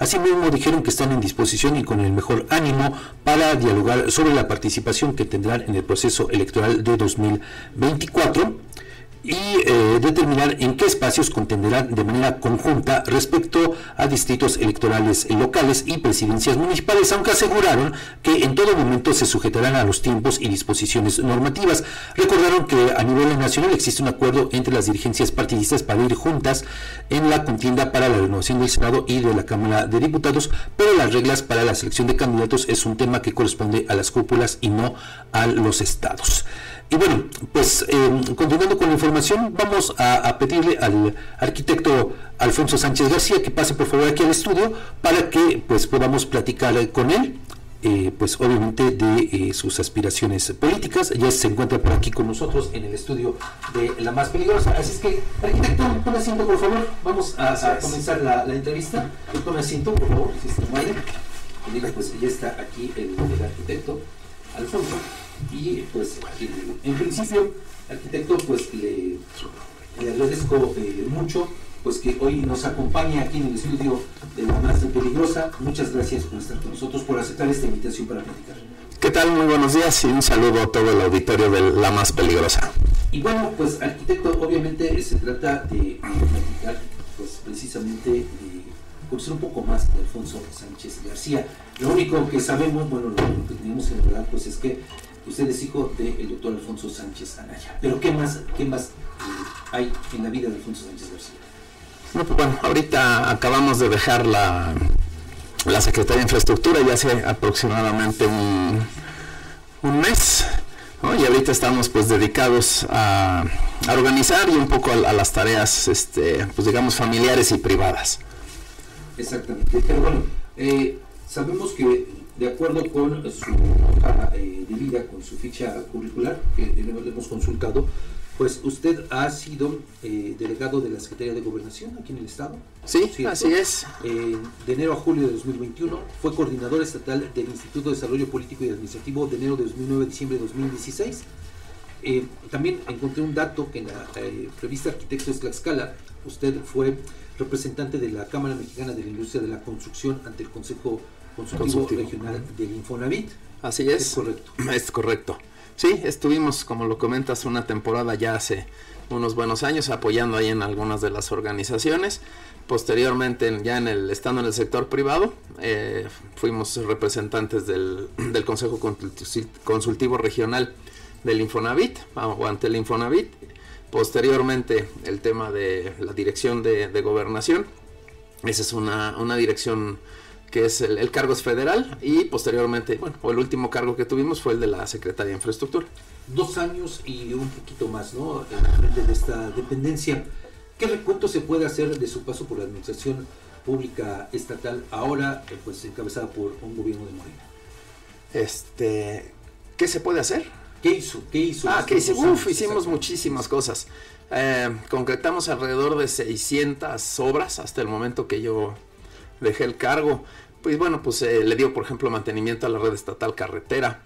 Asimismo, dijeron que están en disposición y con el mejor ánimo para dialogar sobre la participación que tendrán en el proceso electoral de 2024 y eh, determinar en qué espacios contenderán de manera conjunta respecto a distritos electorales locales y presidencias municipales, aunque aseguraron que en todo momento se sujetarán a los tiempos y disposiciones normativas. Recordaron que a nivel nacional existe un acuerdo entre las dirigencias partidistas para ir juntas en la contienda para la renovación del Senado y de la Cámara de Diputados, pero las reglas para la selección de candidatos es un tema que corresponde a las cúpulas y no a los estados. Y bueno, pues eh, continuando con la información, vamos a, pedirle al arquitecto Alfonso Sánchez García que pase por favor aquí al estudio para que pues podamos platicar con él, eh, pues obviamente de eh, sus aspiraciones políticas. Ya se encuentra por aquí con nosotros en el estudio de La Más Peligrosa. Así es que, arquitecto, tome asiento por favor. Vamos a, comenzar la, entrevista. Tome asiento por favor, si se Pues ya está aquí el, el arquitecto Alfonso. Y pues en principio, arquitecto, pues le, agradezco eh, mucho pues que hoy nos acompaña aquí en el estudio de la más peligrosa. Muchas gracias por estar con nosotros, por aceptar esta invitación para platicar. ¿Qué tal? Muy buenos días y un saludo a todo el auditorio de La Más Peligrosa. Y bueno, pues arquitecto, obviamente se trata de platicar pues precisamente conocer un poco más de Alfonso Sánchez García. Lo único que sabemos, bueno, lo, que tenemos en verdad, pues es que Usted es hijo del doctor Alfonso Sánchez Anaya. Pero ¿qué más, qué más eh, hay en la vida de Alfonso Sánchez García? Pues bueno, ahorita acabamos de dejar la, la Secretaría de Infraestructura ya hace aproximadamente un, mes. Y ahorita estamos pues dedicados a, organizar y un poco a, las tareas, este, pues digamos, familiares y privadas. Exactamente. Pero bueno, eh, sabemos que de acuerdo con su hoja eh, de vida, con su ficha curricular, que hemos consultado, pues usted ha sido eh, delegado de la Secretaría de Gobernación aquí en el Estado. Sí, así es. de enero a julio de 2021 fue coordinador estatal del Instituto de Desarrollo Político y Administrativo de enero de 2009 a diciembre de 2016. Eh, también encontré un dato que en la revista Arquitectos Tlaxcala usted fue representante de la Cámara Mexicana de la Industria de la Construcción ante el Consejo consultivo, regional del Infonavit. Así es. Es correcto. Es correcto. Sí, estuvimos, como lo comentas, una temporada ya hace unos buenos años apoyando ahí en algunas de las organizaciones. Posteriormente, ya en el estando en el sector privado, eh, fuimos representantes del, del, Consejo Consultivo Regional del Infonavit o ante el Infonavit. Posteriormente, el tema de la dirección de, de gobernación. Esa es una, una dirección que es el, cargo es federal, y posteriormente, bueno, el último cargo que tuvimos fue el de la Secretaría de Infraestructura. Dos años y un poquito más, ¿no? En de esta dependencia. ¿Qué recuento se puede hacer de su paso por la administración pública estatal, ahora eh, pues encabezada por un gobierno de Morena? Este, ¿qué se puede hacer? ¿Qué hizo? ¿Qué hizo? Ah, ¿qué hizo? Uf, hicimos muchísimas cosas. Eh, concretamos alrededor de 600 obras hasta el momento que yo dejé el cargo. Pues bueno, pues eh, le dio, por ejemplo, mantenimiento a la red estatal carretera.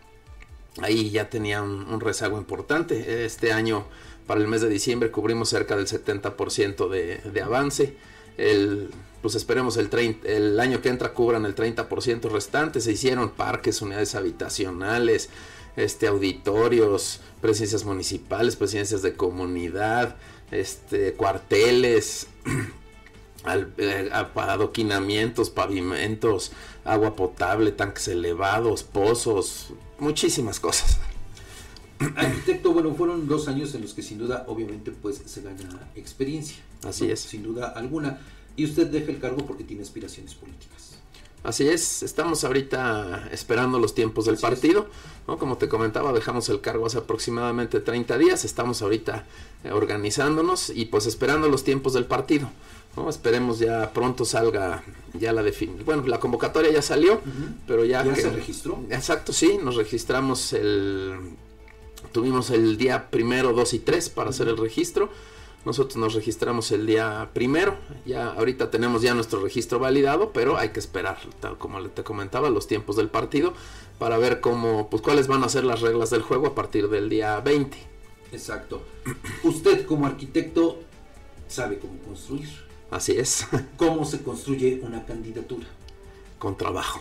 Ahí ya tenía un, rezago importante. Este año, para el mes de diciembre, cubrimos cerca del 70% de, de avance. El, pues esperemos el, el año que entra cubran el 30% restante. Se hicieron parques, unidades habitacionales, este, auditorios, presencias municipales, presidencias de comunidad, este, cuarteles. Eh, adoquinamientos, pavimentos, agua potable, tanques elevados, pozos, muchísimas cosas. Arquitecto, bueno, fueron dos años en los que sin duda, obviamente, pues se gana experiencia. Así es. Sin duda alguna. Y usted deja el cargo porque tiene aspiraciones políticas. Así es, estamos ahorita esperando los tiempos del partido, ¿no? Como te comentaba, dejamos el cargo hace aproximadamente 30 días, estamos ahorita eh, organizándonos y pues esperando los tiempos del partido. ¿no? Esperemos ya pronto salga ya la definición. Bueno, la convocatoria ya salió, pero ya... ¿Ya se registró? Exacto, sí, nos registramos el... Tuvimos el día primero, dos y tres para hacer el registro. Nosotros nos registramos el día primero, ya ahorita tenemos ya nuestro registro validado, pero hay que esperar, tal como te comentaba, los tiempos del partido para ver cómo, pues cuáles van a ser las reglas del juego a partir del día 20. Exacto. Usted como arquitecto sabe cómo construir. Así es. ¿Cómo se construye una candidatura? con trabajo,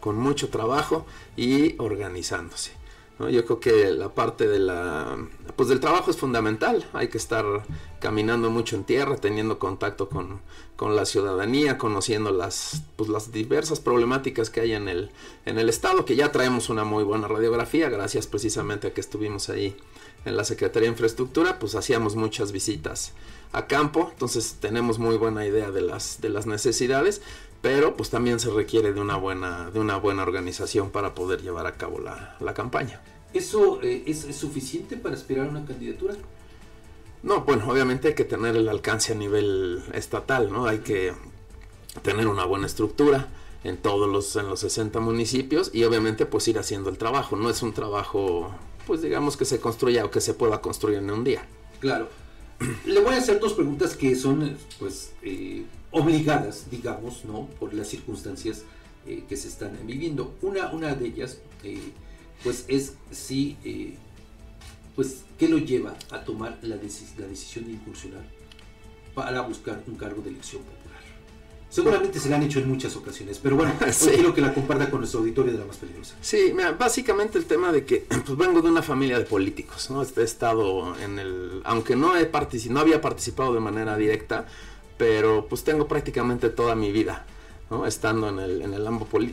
con mucho trabajo y organizándose. Yo creo que la parte de la, pues del trabajo es fundamental. Hay que estar caminando mucho en tierra, teniendo contacto con, la ciudadanía, conociendo las, pues las diversas problemáticas que hay en el, en el estado, que ya traemos una muy buena radiografía, gracias precisamente a que estuvimos ahí en la Secretaría de Infraestructura, pues hacíamos muchas visitas a campo, entonces tenemos muy buena idea de las, de las necesidades, pero pues también se requiere de una buena, de una buena organización para poder llevar a cabo la, la campaña. ¿Eso eh, es, suficiente para aspirar a una candidatura? No, bueno, obviamente hay que tener el alcance a nivel estatal, ¿no? Hay que tener una buena estructura en todos los, en los 60 municipios y obviamente pues ir haciendo el trabajo. No es un trabajo, pues digamos que se construya o que se pueda construir en un día. Claro. Le voy a hacer dos preguntas que son, pues, eh, obligadas, digamos, ¿no? Por las circunstancias eh, que se están viviendo. Una, una de ellas, pues es si, eh, pues, ¿qué lo lleva a tomar la, la, decisión de incursionar para buscar un cargo de elección popular? Seguramente se la han hecho en muchas ocasiones, pero bueno, quiero que la comparta con nuestro auditorio de la más peligrosa. Sí, mira, básicamente el tema de que pues vengo de una familia de políticos, ¿no? He estado en el, aunque no he no había participado de manera directa, pero pues tengo prácticamente toda mi vida estando en el, en, el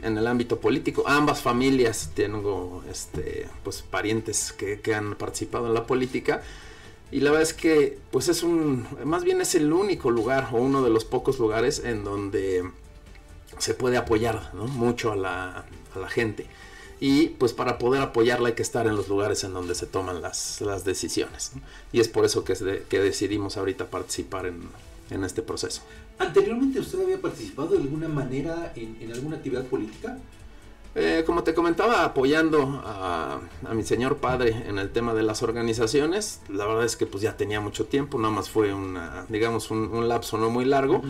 en el ámbito político. Ambas familias tengo este, pues, parientes que, han participado en la política. Y la verdad es que, pues es un, más bien es el único lugar o uno de los pocos lugares en donde se puede apoyar mucho a la, a la, gente. Y pues para poder apoyarla hay que estar en los lugares en donde se toman las, las decisiones. Y es por eso que, que decidimos ahorita participar en, en este proceso. ¿Anteriormente usted había participado de alguna manera en, alguna actividad política? Eh, como te comentaba, apoyando a, mi señor padre en el tema de las organizaciones, la verdad es que pues ya tenía mucho tiempo, nada más fue una, digamos, un, lapso no muy largo.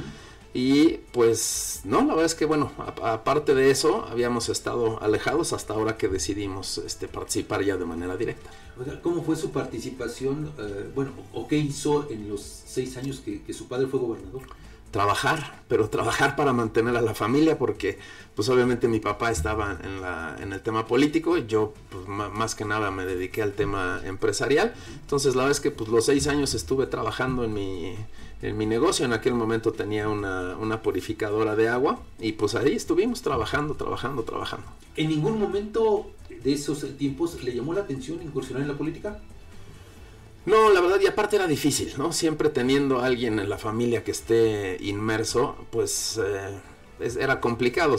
Y pues no, la verdad es que bueno, aparte de eso, habíamos estado alejados hasta ahora que decidimos este, participar ya de manera directa. ¿Cómo fue su participación, eh, bueno, o qué hizo en los seis años que, su padre fue gobernador? Trabajar, pero trabajar para mantener a la familia, porque pues obviamente mi papá estaba en, la, en el tema político, y yo pues, más que nada me dediqué al tema empresarial, entonces la verdad es que pues los seis años estuve trabajando en mi en mi negocio. En aquel momento tenía una, purificadora de agua y pues ahí estuvimos trabajando, trabajando, trabajando. ¿En ningún momento de esos tiempos le llamó la atención incursionar en la política? No, la verdad, y aparte era difícil, ¿no? Siempre teniendo a alguien en la familia que esté inmerso, pues eh, era complicado.